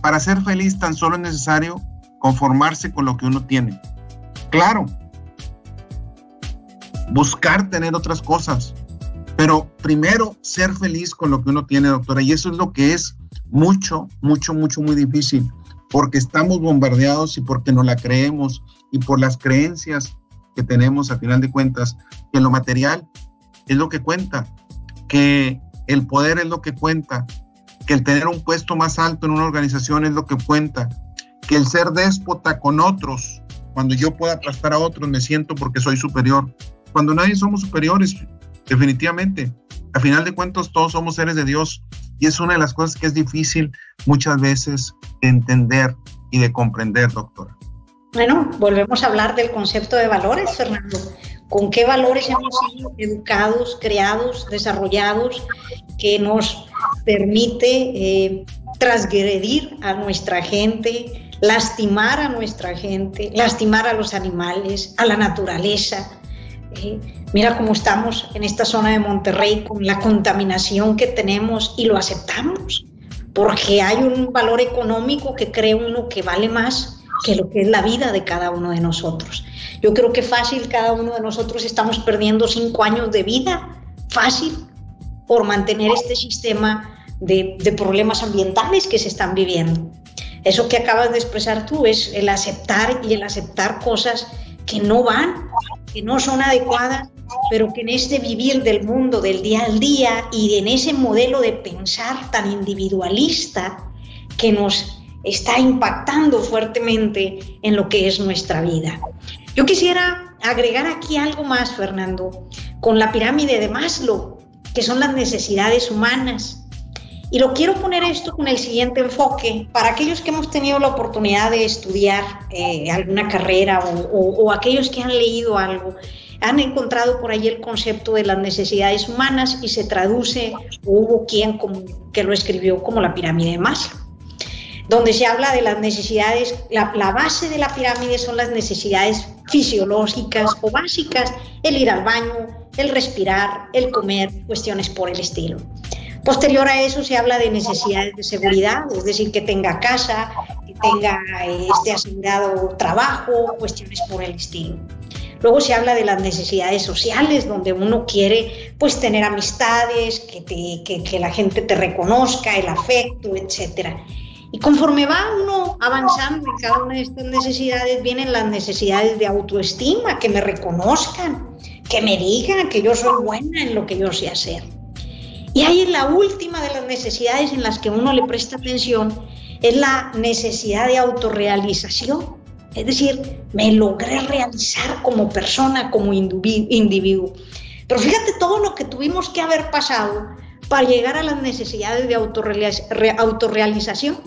Para ser feliz tan solo es necesario conformarse con lo que uno tiene. Claro, buscar tener otras cosas, pero primero ser feliz con lo que uno tiene, doctora, y eso es lo que es mucho, mucho, mucho, muy difícil. porque estamos bombardeados y porque no la creemos y por las creencias que tenemos a final de cuentas, que lo material es lo que cuenta, que el poder es lo que cuenta, que el tener un puesto más alto en una organización es lo que cuenta, que el ser déspota con otros, cuando yo pueda aplastar a otros, me siento porque soy superior. Cuando nadie somos superiores, definitivamente. A final de cuentas, todos somos seres de Dios y es una de las cosas que es difícil muchas veces de entender y de comprender, doctora. Bueno, volvemos a hablar del concepto de valores, Fernando. ¿Con qué valores hemos sido educados, creados, desarrollados, que nos permite eh, transgredir a nuestra gente, lastimar a nuestra gente, lastimar a los animales, a la naturaleza? Eh, mira cómo estamos en esta zona de Monterrey con la contaminación que tenemos y lo aceptamos, porque hay un valor económico que cree uno que vale más que lo que es la vida de cada uno de nosotros. Yo creo que fácil cada uno de nosotros estamos perdiendo cinco años de vida, fácil, por mantener este sistema de, problemas ambientales que se están viviendo. Eso que acabas de expresar tú es el aceptar y el aceptar cosas que no van, que no son adecuadas, pero que en este vivir del mundo del día al día y en ese modelo de pensar tan individualista que nos está impactando fuertemente en lo que es nuestra vida. Yo quisiera agregar aquí algo más, Fernando, con la pirámide de Maslow, que son las necesidades humanas. Y lo quiero poner esto con el siguiente enfoque. Para aquellos que hemos tenido la oportunidad de estudiar eh, alguna carrera o, aquellos que han leído algo, han encontrado por ahí el concepto de las necesidades humanas y se traduce, o hubo quien como, que lo escribió como la pirámide de Maslow donde se habla de las necesidades, la, base de la pirámide son las necesidades fisiológicas o básicas, el ir al baño, el respirar, el comer, cuestiones por el estilo. Posterior a eso se habla de necesidades de seguridad, es decir, que tenga casa, que tenga este asegurado trabajo, cuestiones por el estilo. Luego se habla de las necesidades sociales, donde uno quiere pues tener amistades, que, que, que la gente te reconozca, el afecto, etcétera. Y conforme va uno avanzando en cada una de estas necesidades, vienen las necesidades de autoestima, que me reconozcan, que me digan que yo soy buena en lo que yo sé hacer. Y ahí la última de las necesidades en las que uno le presta atención es la necesidad de autorrealización. Es decir, me logré realizar como persona, como individuo. Pero fíjate todo lo que tuvimos que haber pasado para llegar a las necesidades de autorrealización.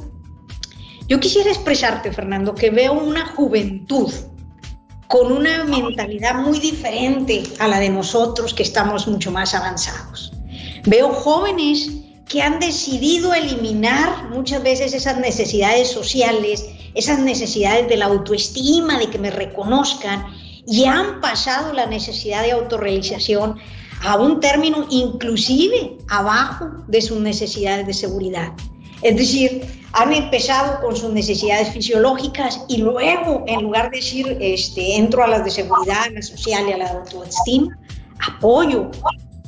Yo quisiera expresarte, Fernando, que veo una juventud con una mentalidad muy diferente a la de nosotros que estamos mucho más avanzados. Veo jóvenes que han decidido eliminar muchas veces esas necesidades sociales, esas necesidades de la autoestima, de que me reconozcan, y han pasado la necesidad de autorrealización a un término inclusive abajo de sus necesidades de seguridad. Es decir, han empezado con sus necesidades fisiológicas y luego, en lugar de decir, este, entro a las de seguridad, a la social y a la autoestima, apoyo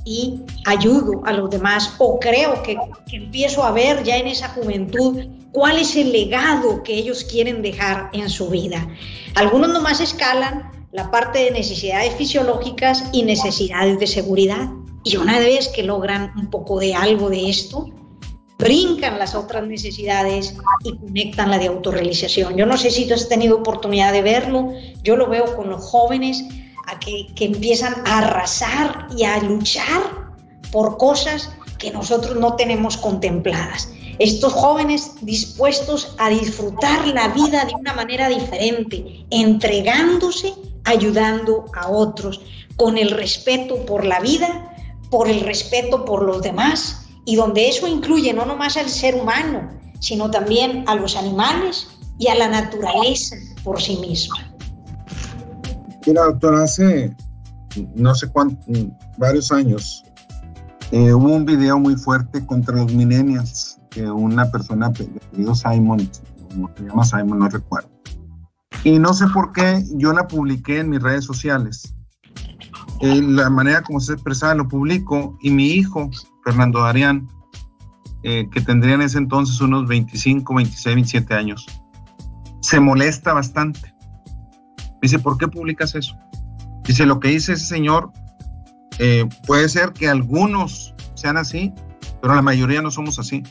y ayudo a los demás o creo que, que empiezo a ver ya en esa juventud cuál es el legado que ellos quieren dejar en su vida. Algunos nomás escalan la parte de necesidades fisiológicas y necesidades de seguridad. Y una vez que logran un poco de algo de esto, brincan las otras necesidades y conectan la de autorrealización. Yo no sé si tú has tenido oportunidad de verlo, yo lo veo con los jóvenes a que, que empiezan a arrasar y a luchar por cosas que nosotros no tenemos contempladas. Estos jóvenes dispuestos a disfrutar la vida de una manera diferente, entregándose, ayudando a otros, con el respeto por la vida, por el respeto por los demás y donde eso incluye no nomás al ser humano, sino también a los animales y a la naturaleza por sí misma. Mira, doctora, hace no sé cuántos, varios años, eh, hubo un video muy fuerte contra los millennials, que una persona, pedido Simon, como se llama Simon, no recuerdo. Y no sé por qué yo la publiqué en mis redes sociales. Eh, la manera como se expresaba lo publico y mi hijo Fernando Darián, eh, que tendría en ese entonces unos 25, 26, 27 años. se molesta bastante. Dice, ¿por qué publicas eso? Dice, lo que dice ese señor, eh, puede ser que algunos sean así, pero la mayoría no somos así.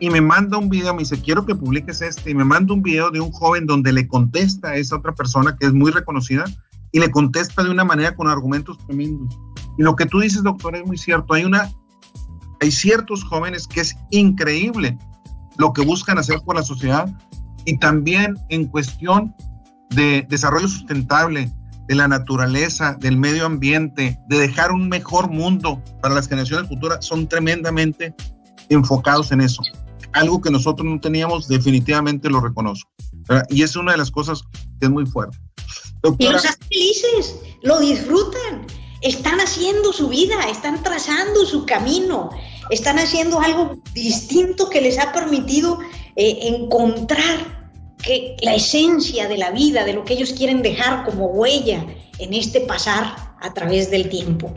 Y me manda un video, me dice, quiero que publiques este, y me manda un video de un joven donde le contesta a esa otra persona que es muy reconocida y le contesta de una manera con argumentos tremendos. Y lo que tú dices, doctor, es muy cierto. Hay una, hay ciertos jóvenes que es increíble lo que buscan hacer por la sociedad y también en cuestión de desarrollo sustentable, de la naturaleza, del medio ambiente, de dejar un mejor mundo para las generaciones futuras, son tremendamente enfocados en eso. Algo que nosotros no teníamos, definitivamente lo reconozco. Y es una de las cosas que es muy fuerte. y los hacen felices, lo disfrutan, están haciendo su vida, están trazando su camino, están haciendo algo distinto que les ha permitido eh, encontrar la esencia de la vida, de lo que ellos quieren dejar como huella en este pasar a través del tiempo.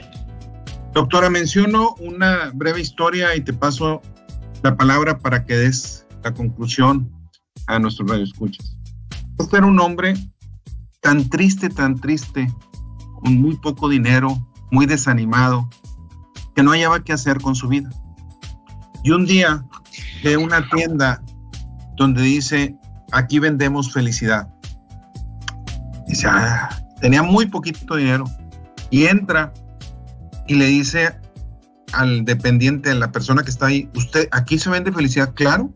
Doctora, menciono una breve historia y te paso la palabra para que des la conclusión a nuestros radioescuchas. Este era un hombre tan triste, tan triste, con muy poco dinero, muy desanimado, que no hallaba qué hacer con su vida. Y un día de una tienda donde dice aquí vendemos felicidad. Dice, ah, tenía muy poquito dinero. Y entra y le dice al dependiente, a la persona que está ahí, usted, aquí se vende felicidad, claro.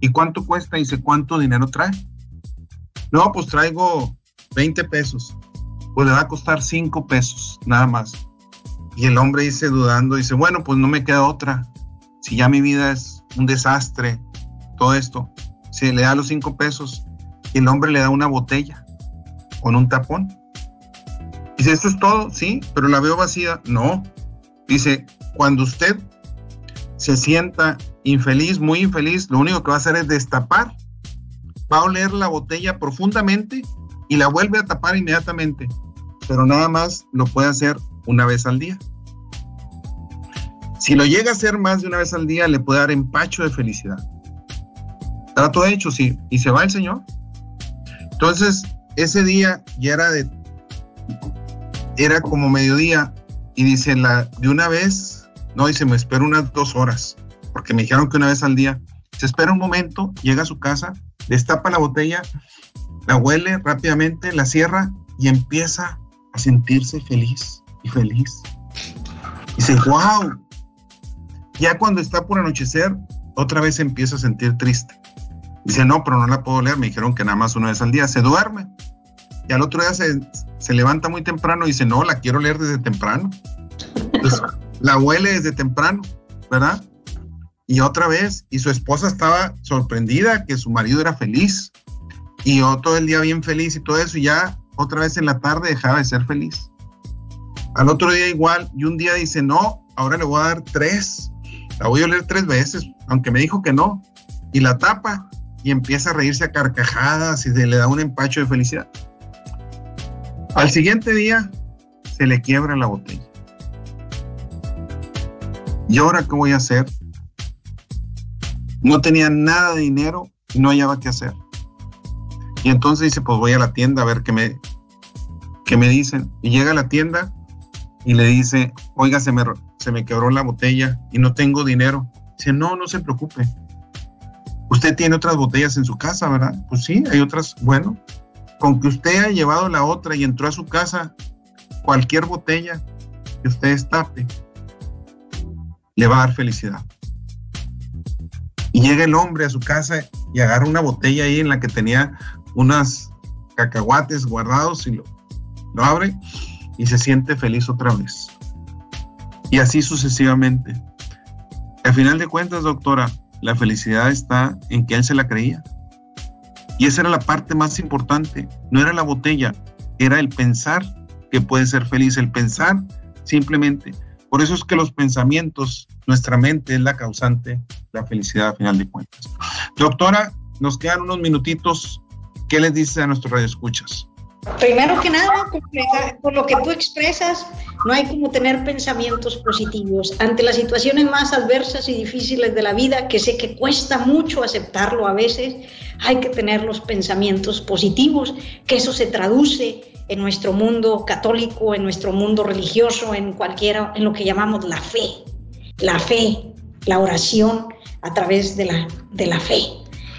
¿Y cuánto cuesta? Dice, ¿cuánto dinero trae? No, pues traigo 20 pesos. Pues le va a costar 5 pesos, nada más. Y el hombre dice, dudando, dice, bueno, pues no me queda otra. Si ya mi vida es un desastre, todo esto, se le da los cinco pesos y el hombre le da una botella con un tapón. Dice, ¿esto es todo? Sí, pero la veo vacía. No. Dice, cuando usted se sienta infeliz, muy infeliz, lo único que va a hacer es destapar, va a oler la botella profundamente y la vuelve a tapar inmediatamente. Pero nada más lo puede hacer una vez al día. Si lo llega a hacer más de una vez al día, le puede dar empacho de felicidad. Trato hecho, sí. Y se va el Señor. Entonces, ese día ya era. Era como mediodía. Y dice, la, de una vez, no, dice, me espero unas dos horas. Porque me dijeron que una vez al día. Se espera un momento, llega a su casa, destapa la botella, la huele rápidamente, la cierra y empieza a sentirse feliz y feliz. Dice, wow. Ya cuando está por anochecer, otra vez empieza a sentir triste. Dice, no, pero no la puedo leer. Me dijeron que nada más una vez al día. Se duerme. Y al otro día se, se levanta muy temprano y dice, no, la quiero leer desde temprano. La huele desde temprano, ¿verdad? Y otra vez, y su esposa estaba sorprendida que su marido era feliz. Y yo todo el día bien feliz y todo eso. Y ya otra vez en la tarde dejaba de ser feliz. Al otro día igual. Y un día dice, no, ahora le voy a dar tres. La voy a leer tres veces, aunque me dijo que no. Y la tapa y empieza a reírse a carcajadas y se le da un empacho de felicidad. Al siguiente día se le quiebra la botella. ¿Y ahora qué voy a hacer? No tenía nada de dinero y no hallaba qué hacer. Y entonces dice, pues voy a la tienda a ver qué me, qué me dicen. Y llega a la tienda y le dice, oiga, se me, se me quebró la botella y no tengo dinero. Dice, no, no se preocupe. Usted tiene otras botellas en su casa, ¿verdad? Pues sí, hay otras. Bueno, con que usted haya llevado la otra y entró a su casa, cualquier botella que usted destape, le va a dar felicidad. Y llega el hombre a su casa y agarra una botella ahí en la que tenía unas cacahuates guardados y lo, lo abre y se siente feliz otra vez. Y así sucesivamente. Al final de cuentas, doctora, la felicidad está en que él se la creía. Y esa era la parte más importante. No era la botella, era el pensar que puede ser feliz, el pensar simplemente. Por eso es que los pensamientos, nuestra mente es la causante, la felicidad a final de cuentas. Doctora, nos quedan unos minutitos. ¿Qué les dice a nuestros radioescuchas? Primero que nada, por lo que tú expresas, no hay como tener pensamientos positivos ante las situaciones más adversas y difíciles de la vida, que sé que cuesta mucho aceptarlo a veces, hay que tener los pensamientos positivos, que eso se traduce en nuestro mundo católico, en nuestro mundo religioso, en cualquiera, en lo que llamamos la fe, la fe, la oración a través de la, de la fe.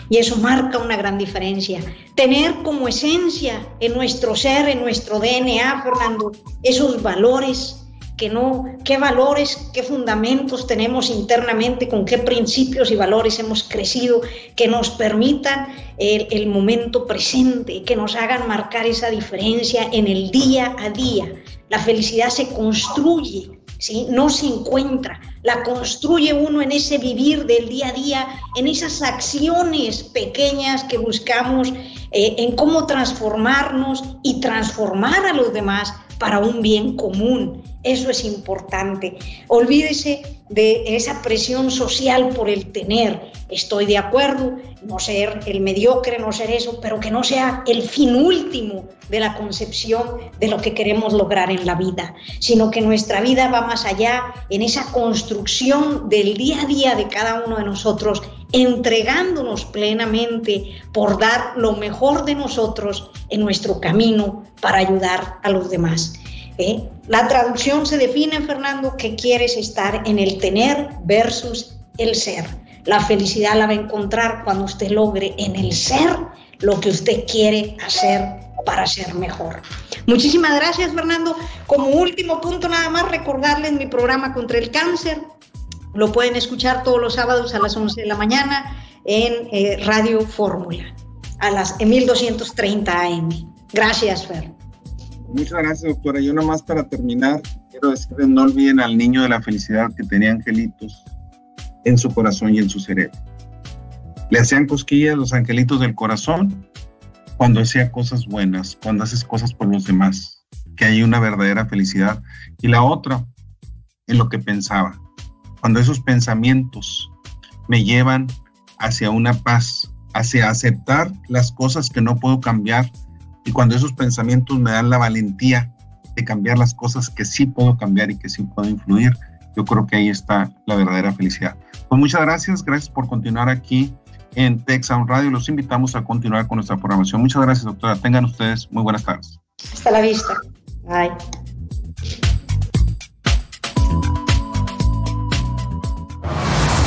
Y eso marca una gran diferencia. Tener como esencia en nuestro ser, en nuestro DNA, Fernando, esos valores que no, qué valores, qué fundamentos tenemos internamente, con qué principios y valores hemos crecido, que nos permitan el, el momento presente, que nos hagan marcar esa diferencia en el día a día. La felicidad se construye ¿sí? no se encuentra, la construye uno en ese vivir del día a día, en esas acciones pequeñas que buscamos, eh, en cómo transformarnos y transformar a los demás para un bien común. Eso es importante. Olvídese de esa presión social por el tener. Estoy de acuerdo, no ser el mediocre, no ser eso, pero que no sea el fin último de la concepción de lo que queremos lograr en la vida, sino que nuestra vida va más allá en esa construcción del día a día de cada uno de nosotros, entregándonos plenamente por dar lo mejor de nosotros en nuestro camino para ayudar a los demás. ¿eh? La traducción se define, Fernando, que quieres estar en el tener versus el ser. La felicidad la va a encontrar cuando usted logre en el ser lo que usted quiere hacer para ser mejor. Muchísimas gracias, Fernando. Como último punto, nada más recordarles mi programa contra el cáncer. Lo pueden escuchar todos los sábados a las 11 de la mañana en eh, Radio Fórmula, a las 1230 AM. Gracias, Fer. Muchas gracias, doctora. Yo nomás para terminar, quiero decirles, no olviden al niño de la felicidad que tenía angelitos en su corazón y en su cerebro. Le hacían cosquillas los angelitos del corazón cuando hacía cosas buenas, cuando haces cosas por los demás, que hay una verdadera felicidad. Y la otra, en lo que pensaba, cuando esos pensamientos me llevan hacia una paz, hacia aceptar las cosas que no puedo cambiar, y cuando esos pensamientos me dan la valentía de cambiar las cosas que sí puedo cambiar y que sí puedo influir, yo creo que ahí está la verdadera felicidad. Pues muchas gracias, gracias por continuar aquí en Texas Radio. Los invitamos a continuar con nuestra programación. Muchas gracias, doctora. Tengan ustedes muy buenas tardes. Hasta la vista. Bye.